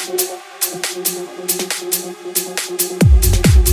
「うん」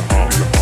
home.